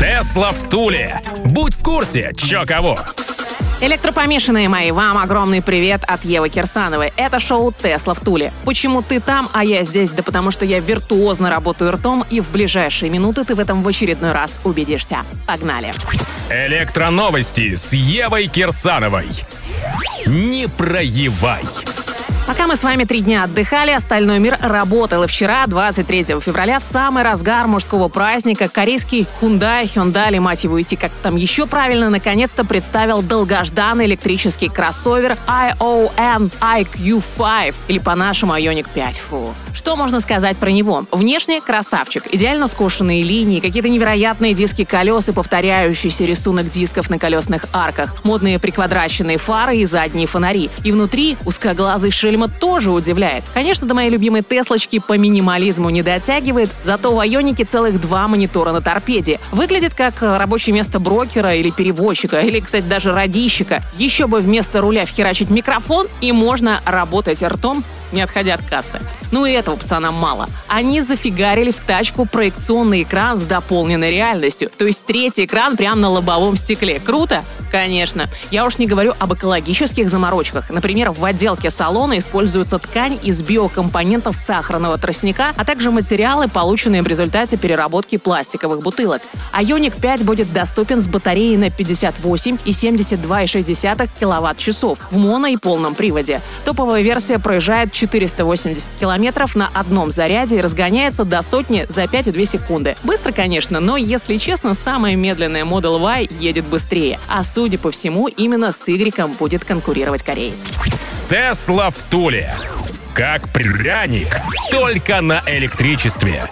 Тесла в Туле. Будь в курсе, чё кого. Электропомешанные мои, вам огромный привет от Евы Кирсановой. Это шоу «Тесла в Туле». Почему ты там, а я здесь? Да потому что я виртуозно работаю ртом, и в ближайшие минуты ты в этом в очередной раз убедишься. Погнали. Электроновости с Евой Кирсановой. Не проевай. Пока мы с вами три дня отдыхали, остальной мир работал. И вчера, 23 февраля, в самый разгар мужского праздника, корейский Hyundai, Hyundai, или мать его идти, как там еще правильно, наконец-то представил долгожданный электрический кроссовер ION IQ5, или по-нашему Ioniq 5. Фу. Что можно сказать про него? Внешне красавчик. Идеально скошенные линии, какие-то невероятные диски колес и повторяющийся рисунок дисков на колесных арках, модные приквадраченные фары и задние фонари. И внутри узкоглазый шельм фильма тоже удивляет. Конечно, до моей любимой Теслочки по минимализму не дотягивает, зато в Айонике целых два монитора на торпеде. Выглядит как рабочее место брокера или перевозчика, или, кстати, даже радищика. Еще бы вместо руля вхерачить микрофон, и можно работать ртом не отходя от кассы. Ну и этого пацанам мало. Они зафигарили в тачку проекционный экран с дополненной реальностью. То есть третий экран прямо на лобовом стекле. Круто? Конечно. Я уж не говорю об экологических заморочках. Например, в отделке салона используется ткань из биокомпонентов сахарного тростника, а также материалы, полученные в результате переработки пластиковых бутылок. Ioniq 5 будет доступен с батареей на 58 и 72,6 киловатт-часов в моно и полном приводе. Топовая версия проезжает 480 километров на одном заряде и разгоняется до сотни за 5,2 секунды. Быстро, конечно, но, если честно, самая медленная Model Y едет быстрее. А судя по всему, именно с Y будет конкурировать кореец. Тесла в Туле. Как пряник, только на электричестве.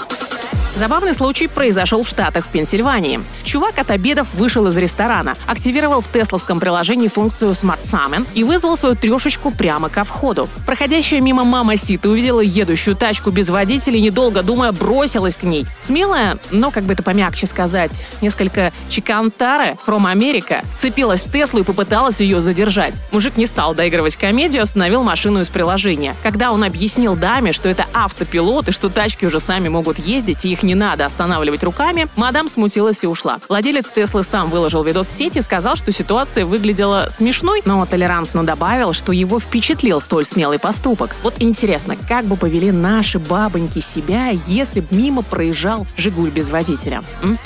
Забавный случай произошел в Штатах, в Пенсильвании. Чувак от обедов вышел из ресторана, активировал в тесловском приложении функцию Smart Summon и вызвал свою трешечку прямо ко входу. Проходящая мимо мама Сита увидела едущую тачку без водителя и, недолго думая, бросилась к ней. Смелая, но, как бы это помягче сказать, несколько чикантара from America вцепилась в Теслу и попыталась ее задержать. Мужик не стал доигрывать комедию, остановил машину из приложения. Когда он объяснил даме, что это автопилот и что тачки уже сами могут ездить и их не надо останавливать руками, мадам смутилась и ушла. Владелец Теслы сам выложил видос в сети и сказал, что ситуация выглядела смешной, но толерантно добавил, что его впечатлил столь смелый поступок. Вот интересно, как бы повели наши бабоньки себя, если бы мимо проезжал «Жигуль» без водителя? М?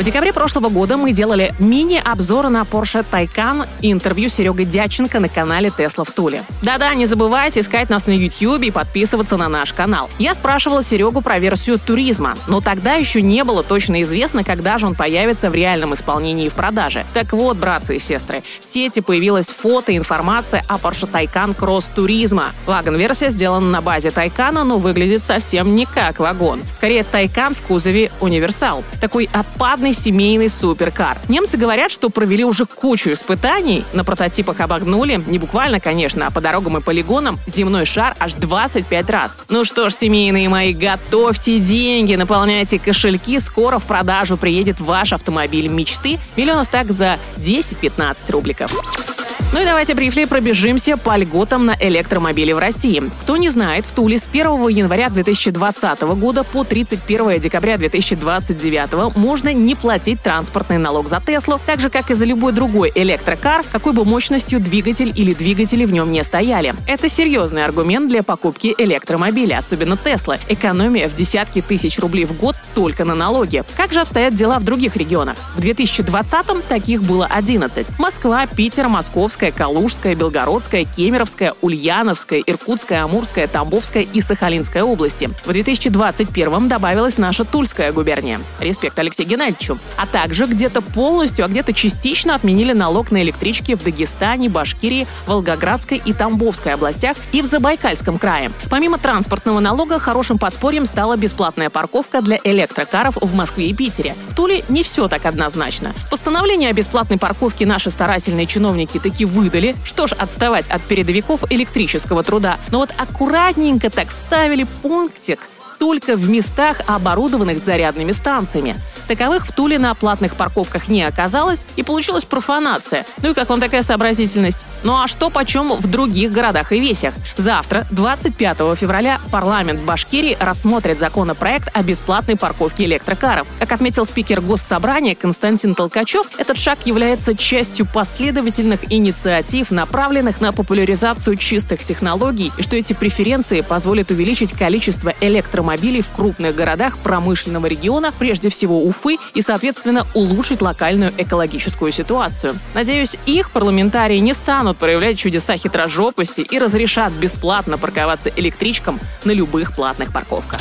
В декабре прошлого года мы делали мини-обзор на Porsche Taycan и интервью Серега Дяченко на канале Tesla в Туле. Да-да, не забывайте искать нас на YouTube и подписываться на наш канал. Я спрашивала Серегу про версию туризма, но тогда еще не было точно известно, когда же он появится в реальном исполнении и в продаже. Так вот, братцы и сестры, в сети появилась фото и информация о Porsche Taycan Cross Туризма. Вагон-версия сделана на базе Taycan, но выглядит совсем не как вагон. Скорее, Taycan в кузове универсал. Такой отпадный современный семейный суперкар. Немцы говорят, что провели уже кучу испытаний, на прототипах обогнули, не буквально, конечно, а по дорогам и полигонам, земной шар аж 25 раз. Ну что ж, семейные мои, готовьте деньги, наполняйте кошельки, скоро в продажу приедет ваш автомобиль мечты, миллионов так за 10-15 рубликов. Ну и давайте брифли пробежимся по льготам на электромобили в России. Кто не знает, в Туле с 1 января 2020 года по 31 декабря 2029 можно не платить транспортный налог за Теслу, так же, как и за любой другой электрокар, какой бы мощностью двигатель или двигатели в нем не стояли. Это серьезный аргумент для покупки электромобиля, особенно Теслы. Экономия в десятки тысяч рублей в год только на налоги. Как же обстоят дела в других регионах? В 2020-м таких было 11. Москва, Питер, Московск, Ижевская, Калужская, Белгородская, Кемеровская, Ульяновская, Иркутская, Амурская, Тамбовская и Сахалинская области. В 2021 добавилась наша Тульская губерния. Респект Алексею Геннадьевичу. А также где-то полностью, а где-то частично отменили налог на электрички в Дагестане, Башкирии, Волгоградской и Тамбовской областях и в Забайкальском крае. Помимо транспортного налога, хорошим подспорьем стала бесплатная парковка для электрокаров в Москве и Питере. В Туле не все так однозначно. Постановление о бесплатной парковке наши старательные чиновники таки выдали. Что ж, отставать от передовиков электрического труда. Но вот аккуратненько так вставили пунктик только в местах, оборудованных зарядными станциями. Таковых в Туле на платных парковках не оказалось, и получилась профанация. Ну и как вам такая сообразительность? Ну а что почем в других городах и весях? Завтра, 25 февраля, парламент Башкирии рассмотрит законопроект о бесплатной парковке электрокаров. Как отметил спикер Госсобрания Константин Толкачев, этот шаг является частью последовательных инициатив, направленных на популяризацию чистых технологий, и что эти преференции позволят увеличить количество электромобилей в крупных городах промышленного региона, прежде всего Уфы, и, соответственно, улучшить локальную экологическую ситуацию. Надеюсь, их парламентарии не станут проявлять чудеса хитрожопости и разрешат бесплатно парковаться электричкам на любых платных парковках.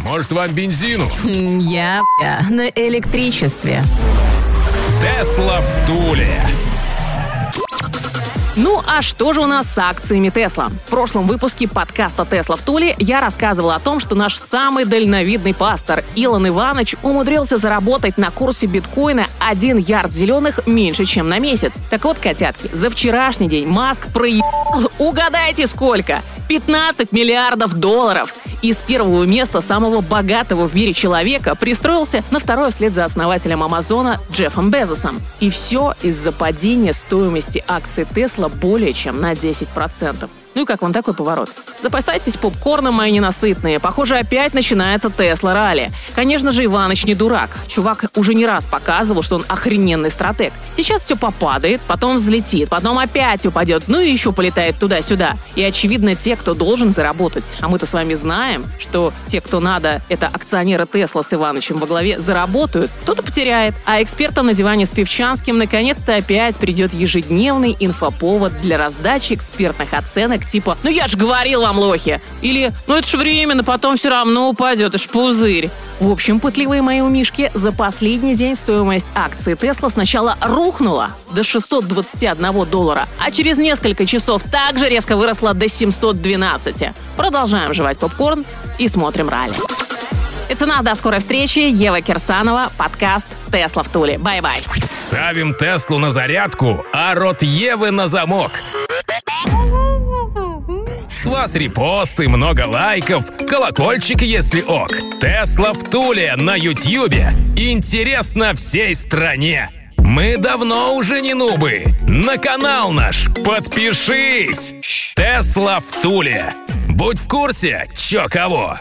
Может, вам бензину? Я, я на электричестве. Тесла в Туле. Ну а что же у нас с акциями Тесла? В прошлом выпуске подкаста «Тесла в Туле» я рассказывала о том, что наш самый дальновидный пастор Илон Иванович умудрился заработать на курсе биткоина 1 ярд зеленых меньше, чем на месяц. Так вот, котятки, за вчерашний день Маск проебал, угадайте сколько? 15 миллиардов долларов. И с первого места самого богатого в мире человека пристроился на второе вслед за основателем Амазона Джеффом Безосом. И все из-за падения стоимости акций Тесла более чем на 10%. Ну и как вам такой поворот? Запасайтесь попкорном, мои ненасытные. Похоже, опять начинается Тесла ралли. Конечно же, Иваныч не дурак. Чувак уже не раз показывал, что он охрененный стратег. Сейчас все попадает, потом взлетит, потом опять упадет, ну и еще полетает туда-сюда. И очевидно, те, кто должен заработать, а мы-то с вами знаем, что те, кто надо, это акционеры Тесла с Иванычем во главе, заработают, кто-то потеряет. А экспертам на диване с Певчанским наконец-то опять придет ежедневный инфоповод для раздачи экспертных оценок типа «Ну я же говорил вам, лохи!» Или «Ну это ж временно, потом все равно упадет, это ж пузырь!» В общем, пытливые мои умишки, за последний день стоимость акции Тесла сначала рухнула до 621 доллара, а через несколько часов также резко выросла до 712. Продолжаем жевать попкорн и смотрим ралли. И цена до скорой встречи. Ева Кирсанова, подкаст «Тесла в Туле». Bye-bye. Ставим Теслу на зарядку, а рот Евы на замок. Вас репосты, много лайков, колокольчик, если ок. Тесла в Туле на Ютьюбе. Интересно всей стране. Мы давно уже не нубы. На канал наш подпишись. Тесла в Туле. Будь в курсе, чё кого.